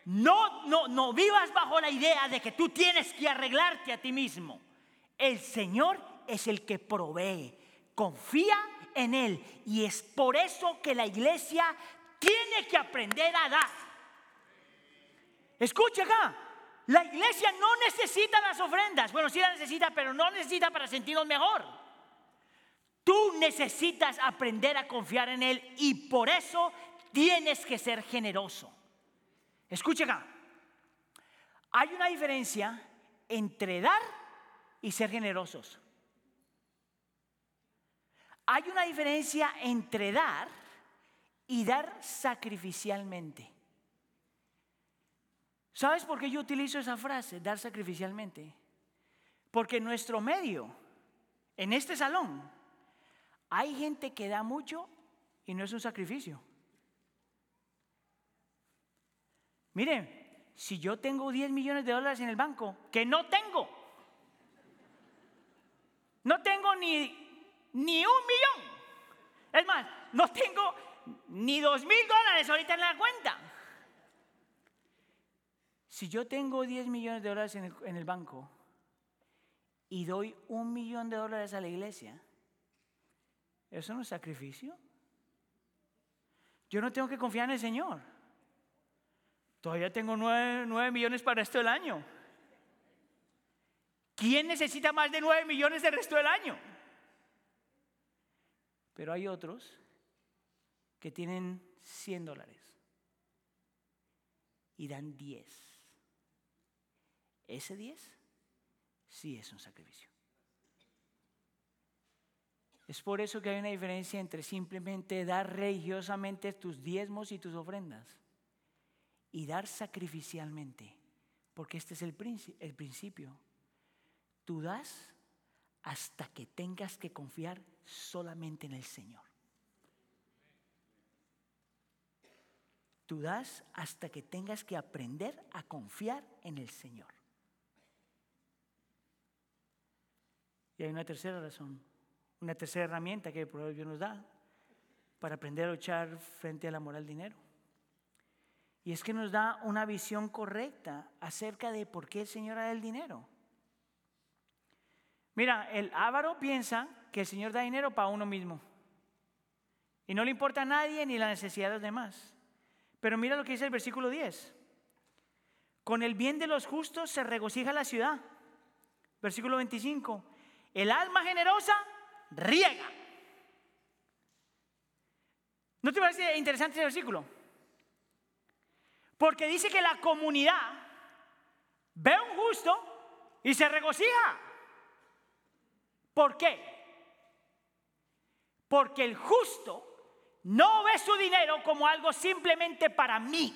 No, no, no vivas bajo la idea de que tú tienes que arreglarte a ti mismo. El Señor es el que provee. Confía en Él. Y es por eso que la iglesia tiene que aprender a dar. Escucha acá, la iglesia no necesita las ofrendas. Bueno, sí las necesita, pero no necesita para sentirnos mejor. Tú necesitas aprender a confiar en Él y por eso tienes que ser generoso. Escucha acá. Hay una diferencia entre dar y ser generosos. Hay una diferencia entre dar y dar sacrificialmente. ¿Sabes por qué yo utilizo esa frase, dar sacrificialmente? Porque en nuestro medio, en este salón, hay gente que da mucho y no es un sacrificio. Miren, si yo tengo 10 millones de dólares en el banco, que no tengo, no tengo ni, ni un millón. Es más, no tengo ni dos mil dólares ahorita en la cuenta. Si yo tengo 10 millones de dólares en el, banco y doy un millón de dólares a la iglesia, ¿eso no es sacrificio? Yo no tengo que confiar en el Señor. Todavía tengo 9, millones para el resto del año. ¿Quién necesita más de 9 millones del resto del año? Pero hay otros que tienen 100 dólares y dan 10 ese 10 sí es un sacrificio. Es por eso que hay una diferencia entre simplemente dar religiosamente tus diezmos y tus ofrendas y dar sacrificialmente, porque este es el, el principio. Tú das hasta que tengas que confiar solamente en el Señor. Tú das hasta que tengas que aprender a confiar en el Señor. Y hay una tercera razón, una tercera herramienta que el Proverbio nos da para aprender a luchar frente a la moral dinero. Y es que nos da una visión correcta acerca de por qué el Señor da el dinero. Mira, el avaro piensa que el Señor da dinero para uno mismo. Y no le importa a nadie ni la necesidad de los demás. Pero mira lo que dice el versículo 10. Con el bien de los justos se regocija la ciudad. Versículo 25. El alma generosa riega. ¿No te parece interesante ese versículo? Porque dice que la comunidad ve a un justo y se regocija. ¿Por qué? Porque el justo no ve su dinero como algo simplemente para mí.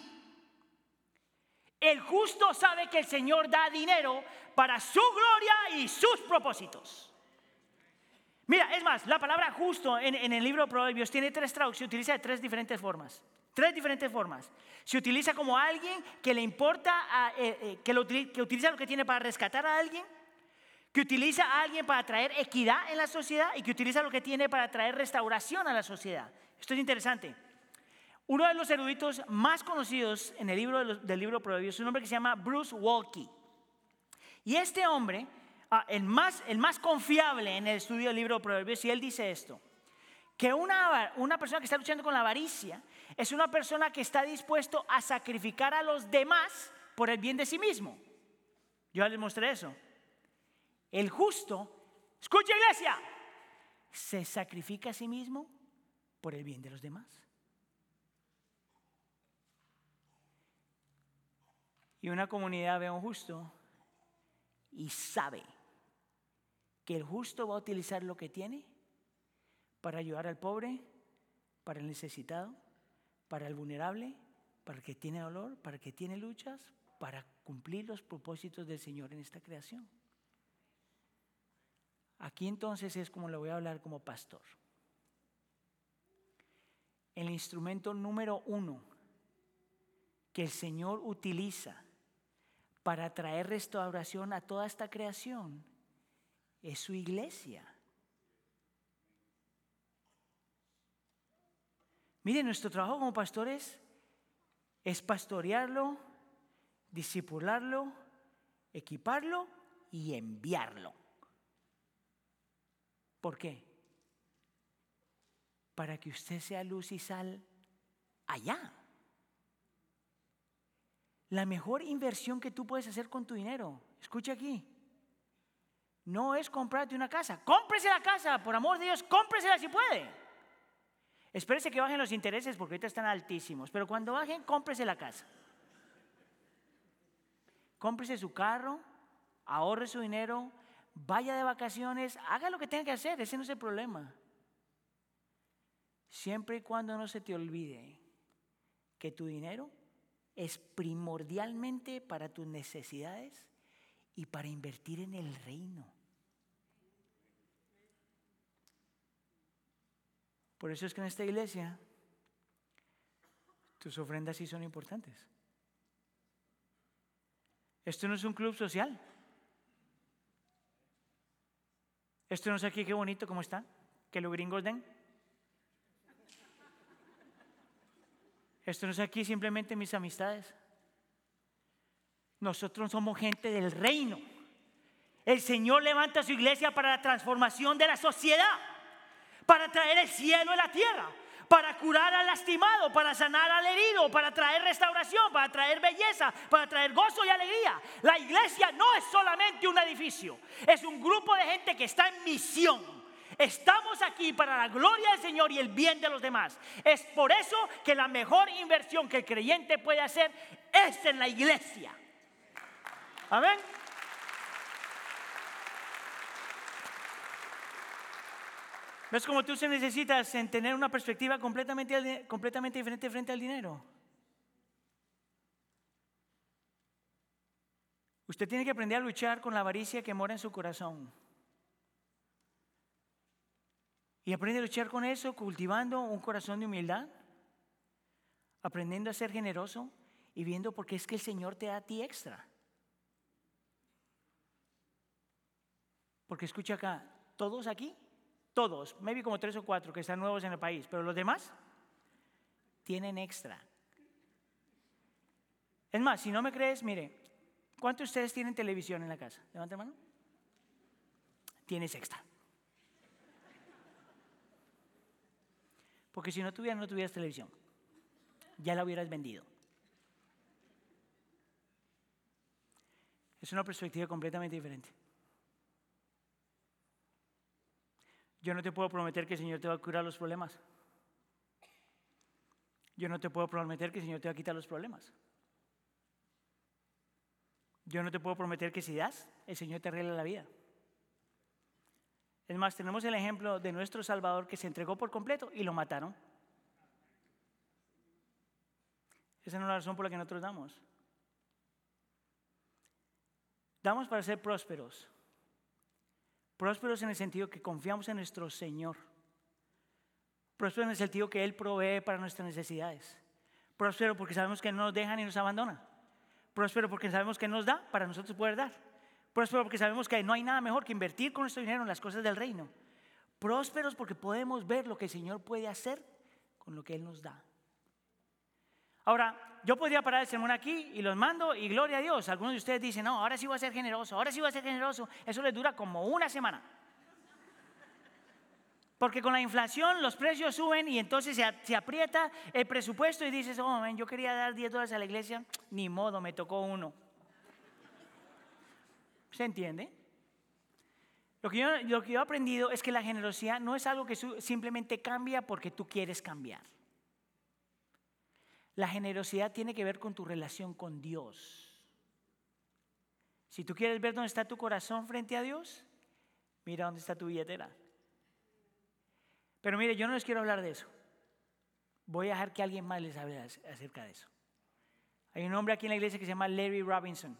El justo sabe que el Señor da dinero para su gloria y sus propósitos. Mira, es más, la palabra justo en, el libro de Proverbios tiene tres traducciones, se utiliza de tres diferentes formas. Tres diferentes formas. Se utiliza como alguien que le importa, eh, eh, que, que utiliza lo que tiene para rescatar a alguien que utiliza a alguien para traer equidad en la sociedad y que utiliza lo que tiene para traer restauración a la sociedad. Esto es interesante. Uno de los eruditos más conocidos en el libro del libro Proverbios es un hombre que se llama Bruce Walkie. Y este hombre, ah, el más, confiable en el estudio del libro Proverbios, y él dice esto, que una, una persona que está luchando con la avaricia es una persona que está dispuesto a sacrificar a los demás por el bien de sí mismo. Yo ya les mostré eso. El justo, escucha iglesia, se sacrifica a sí mismo por el bien de los demás. Y una comunidad ve a un justo y sabe que el justo va a utilizar lo que tiene para ayudar al pobre, para el necesitado, para el vulnerable, para el que tiene dolor, para el que tiene luchas, para cumplir los propósitos del Señor en esta creación. Aquí entonces es como le voy a hablar como pastor. El instrumento número uno que el Señor utiliza para traer restauración a toda esta creación es su iglesia. Mire, nuestro trabajo como pastores es pastorearlo, disipularlo, equiparlo y enviarlo. ¿Por qué? Para que usted sea luz y sal allá. La mejor inversión que tú puedes hacer con tu dinero, escucha aquí, no es comprarte una casa. Cómprese la casa, por amor de Dios, cómpresela si puede. Espérese que bajen los intereses porque ahorita están altísimos, pero cuando bajen, cómprese la casa. Cómprese su carro, ahorre su dinero, vaya de vacaciones, haga lo que tenga que hacer, ese no es el problema. Siempre y cuando no se te olvide que tu dinero es primordialmente para tus necesidades y para invertir en el reino. Por eso es que en esta iglesia tus ofrendas sí son importantes. Esto no es un club social. Esto no es aquí, qué bonito, ¿cómo está? Que los gringos den. Esto no es aquí simplemente mis amistades. Nosotros somos gente del reino. El Señor levanta su iglesia para la transformación de la sociedad, para traer el cielo a la tierra para curar al lastimado, para sanar al herido, para traer restauración, para traer belleza, para traer gozo y alegría. La iglesia no es solamente un edificio, es un grupo de gente que está en misión. Estamos aquí para la gloria del Señor y el bien de los demás. Es por eso que la mejor inversión que el creyente puede hacer es en la iglesia. Amén. ¿Ves cómo tú se necesitas en tener una perspectiva completamente, completamente diferente frente al dinero? Usted tiene que aprender a luchar con la avaricia que mora en su corazón. Y aprende a luchar con eso cultivando un corazón de humildad, aprendiendo a ser generoso y viendo por qué es que el Señor te da a ti extra. Porque escucha acá, todos aquí, todos, maybe como tres o cuatro que están nuevos en el país, pero los demás tienen extra. Es más, si no me crees, mire, ¿cuántos de ustedes tienen televisión en la casa? Levante mano. Tienes extra. Porque si no tuvieras, no tuvieras televisión. Ya la hubieras vendido. Es una perspectiva completamente diferente. Yo no te puedo prometer que el Señor te va a curar los problemas. Yo no te puedo prometer que el Señor te va a quitar los problemas. Yo no te puedo prometer que si das, el Señor te arregla la vida. Es más, tenemos el ejemplo de nuestro Salvador que se entregó por completo y lo mataron. Esa no es la razón por la que nosotros damos. Damos para ser prósperos. Prósperos en el sentido que confiamos en nuestro Señor. Prósperos en el sentido que Él provee para nuestras necesidades. Próspero porque sabemos que no nos deja ni nos abandona. Próspero porque sabemos que nos da para nosotros poder dar. Próspero porque sabemos que no hay nada mejor que invertir con nuestro dinero en las cosas del reino. Prósperos porque podemos ver lo que el Señor puede hacer con lo que Él nos da. Ahora, yo podría parar el sermón aquí y los mando y gloria a Dios. Algunos de ustedes dicen, no, ahora sí voy a ser generoso, ahora sí voy a ser generoso. Eso les dura como una semana. Porque con la inflación los precios suben y entonces se, aprieta el presupuesto y dices, oh, yo quería dar 10 dólares a la iglesia, ni modo, me tocó uno. ¿Se entiende? Lo que, yo, lo que yo he aprendido es que la generosidad no es algo que simplemente cambia porque tú quieres cambiar. La generosidad tiene que ver con tu relación con Dios. Si tú quieres ver dónde está tu corazón frente a Dios, mira dónde está tu billetera. Pero mire, yo no les quiero hablar de eso. Voy a dejar que alguien más les hable acerca de eso. Hay un hombre aquí en la iglesia que se llama Larry Robinson.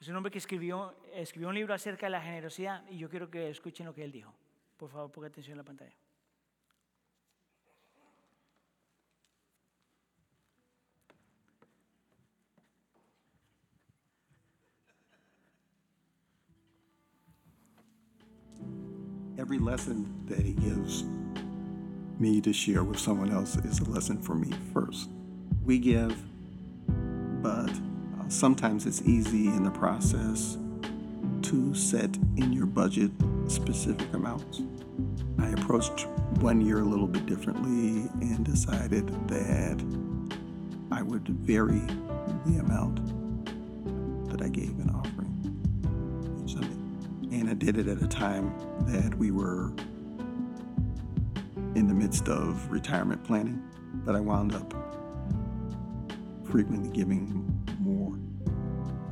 Es un hombre que escribió, escribió un libro acerca de la generosidad y yo quiero que escuchen lo que él dijo. Por favor, ponga atención en la pantalla. Every lesson that he gives me to share with someone else is a lesson for me first. We give, but uh, sometimes it's easy in the process to set in your budget specific amounts. I approached one year a little bit differently and decided that I would vary the amount that I gave in offering. And I did it at a time that we were in the midst of retirement planning, but I wound up frequently giving more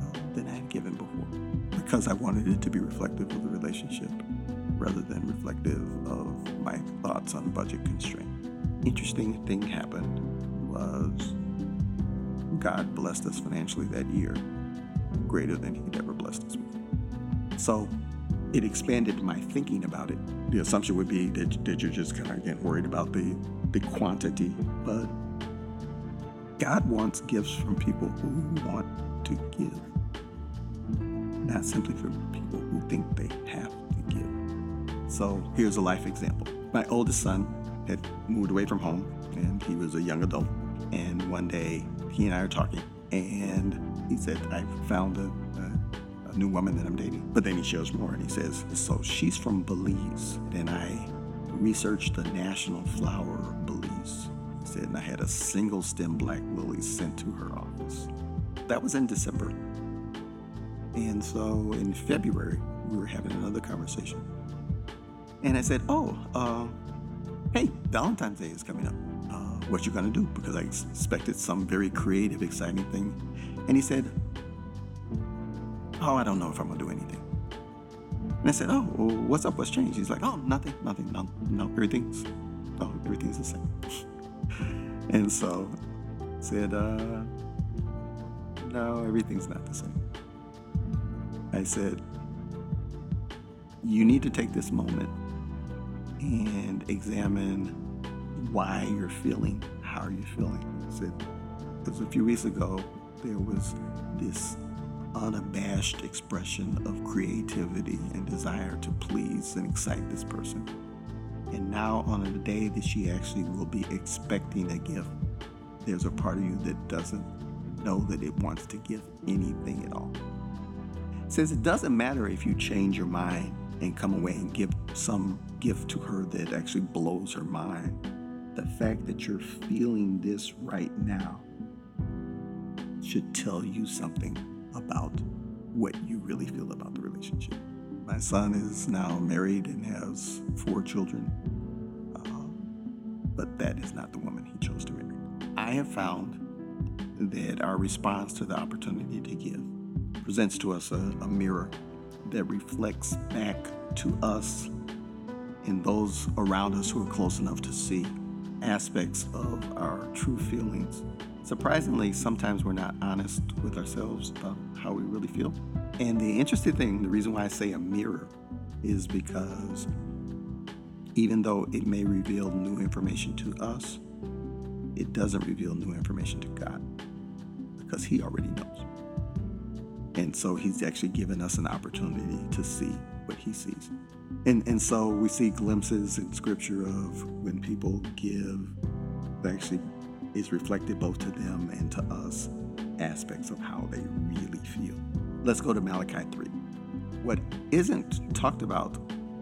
uh, than I had given before because I wanted it to be reflective of the relationship rather than reflective of my thoughts on budget constraint. Interesting thing happened was God blessed us financially that year greater than he'd ever blessed us with. So it expanded my thinking about it. The assumption would be that, that you're just kind of getting worried about the, the quantity, but God wants gifts from people who want to give, not simply from people who think they have to give. So here's a life example. My oldest son had moved away from home and he was a young adult. And one day he and I are talking, and he said, I found a new woman that I'm dating. But then he shows more and he says, So she's from Belize. And I researched the national flower of Belize. He said, and I had a single stem black lily sent to her office. That was in December. And so in February, we were having another conversation. And I said, Oh, uh, hey, Valentine's Day is coming up. Uh, what you gonna do? Because I expected some very creative, exciting thing. And he said, Oh, I don't know if I'm gonna do anything. And I said, oh, well, what's up? What's changed? He's like, oh, nothing, nothing, no, no, everything's, no, everything's the same. <laughs> and so I said, uh, no, everything's not the same. I said, you need to take this moment and examine why you're feeling how are you feeling. I said, because a few weeks ago, there was this unabashed expression of creativity and desire to please and excite this person. And now, on the day that she actually will be expecting a gift, there's a part of you that doesn't know that it wants to give anything at all. It says it doesn't matter if you change your mind and come away and give some gift to her that actually blows her mind. The fact that you're feeling this right now should tell you something about what you really feel about the relationship. My son is now married and has four children, um, but that is not the woman he chose to marry. I have found that our response to the opportunity to give presents to us a, a mirror that reflects back to us and those around us who are close enough to see aspects of our true feelings. Surprisingly, sometimes we're not honest with ourselves about how we really feel. And the interesting thing, the reason why I say a mirror, is because even though it may reveal new information to us, it doesn't reveal new information to God because He already knows. And so He's actually given us an opportunity to see what He sees. And, and so we see glimpses in Scripture of when people give, actually is reflected both to them and to us aspects of how they really feel. Let's go to Malachi 3. What isn't talked about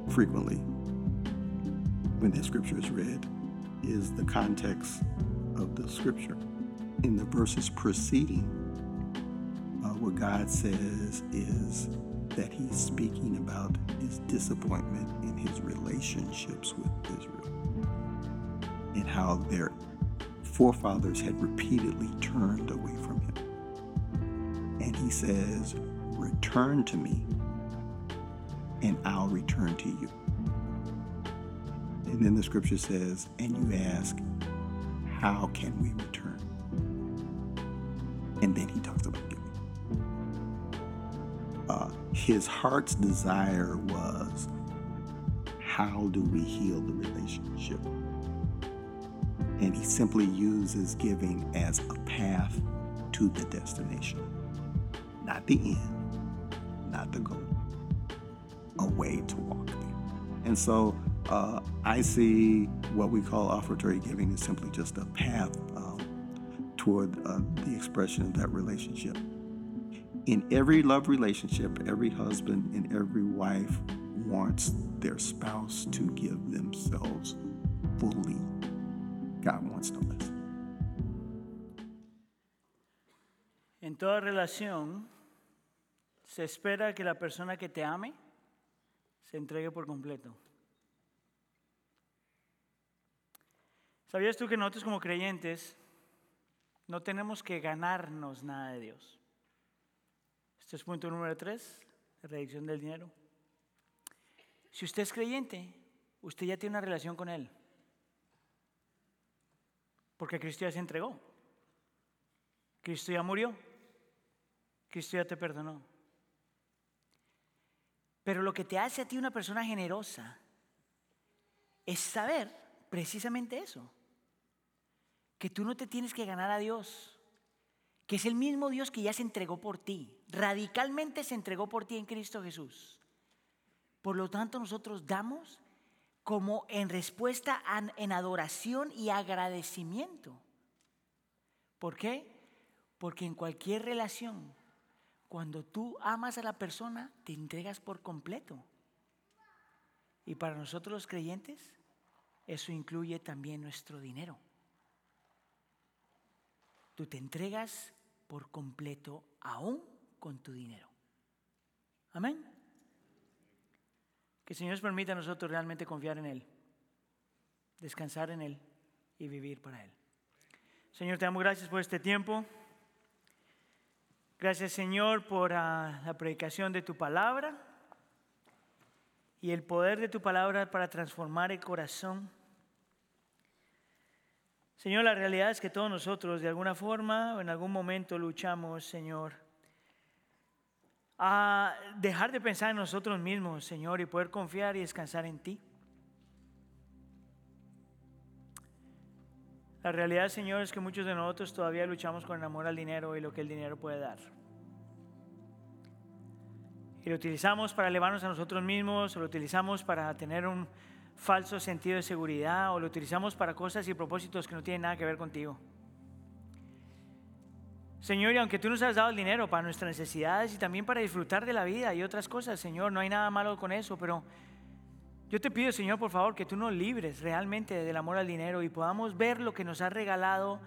frequently when that scripture is read is the context of the scripture. In the verses preceding, uh, what God says is that He's speaking about His disappointment in His relationships with Israel and how their forefathers had repeatedly turned away from Him. And He says, Return to me, and I'll return to you. And then the scripture says, And you ask, How can we return? And then he talks about giving. Uh, his heart's desire was, How do we heal the relationship? And he simply uses giving as a path to the destination, not the end, not the goal, a way to walk there. And so uh, I see what we call offertory giving is simply just a path um, toward uh, the expression of that relationship. In every love relationship, every husband and every wife wants their spouse to give themselves fully. En toda relación se espera que la persona que te ame se entregue por completo. ¿Sabías tú que nosotros como creyentes no tenemos que ganarnos nada de Dios? Este es punto número tres, la redacción del dinero. Si usted es creyente, usted ya tiene una relación con Él. Porque Cristo ya se entregó. Cristo ya murió. Cristo ya te perdonó. Pero lo que te hace a ti una persona generosa es saber precisamente eso. Que tú no te tienes que ganar a Dios. Que es el mismo Dios que ya se entregó por ti. Radicalmente se entregó por ti en Cristo Jesús. Por lo tanto, nosotros damos como en respuesta en adoración y agradecimiento. ¿Por qué? Porque en cualquier relación, cuando tú amas a la persona, te entregas por completo. Y para nosotros los creyentes, eso incluye también nuestro dinero. Tú te entregas por completo aún con tu dinero. Amén. Que el Señor nos permita a nosotros realmente confiar en Él, descansar en Él y vivir para Él. Señor, te damos gracias por este tiempo. Gracias, Señor, por uh, la predicación de tu palabra. y el poder de tu palabra para transformar el corazón. Señor, la realidad es que todos nosotros de alguna forma o en algún momento luchamos, Señor, a dejar de pensar en nosotros mismos, Señor, y poder confiar y descansar en ti. La realidad, Señor, es que muchos de nosotros todavía luchamos con el amor al dinero y lo que el dinero puede dar. Y lo utilizamos para elevarnos a nosotros mismos, o lo utilizamos para tener un falso sentido de seguridad, o lo utilizamos para cosas y propósitos que no tienen nada que ver contigo. Señor, y aunque tú nos has dado el dinero para nuestras necesidades y también para disfrutar de la vida y otras cosas, Señor, no hay nada malo con eso, pero yo te pido, Señor, por favor, que tú nos libres realmente del amor al dinero y podamos ver lo que nos has regalado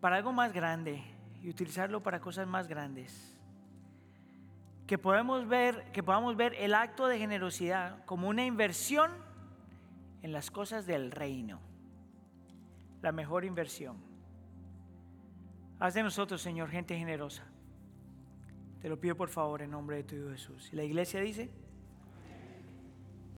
para algo más grande y utilizarlo para cosas más grandes que podamos ver, que podamos ver el acto de generosidad como una inversión en las cosas del reino. La mejor inversión. Haz de nosotros, Señor, gente generosa. Te lo pido por favor en nombre de tu Hijo Jesús. Y la iglesia dice...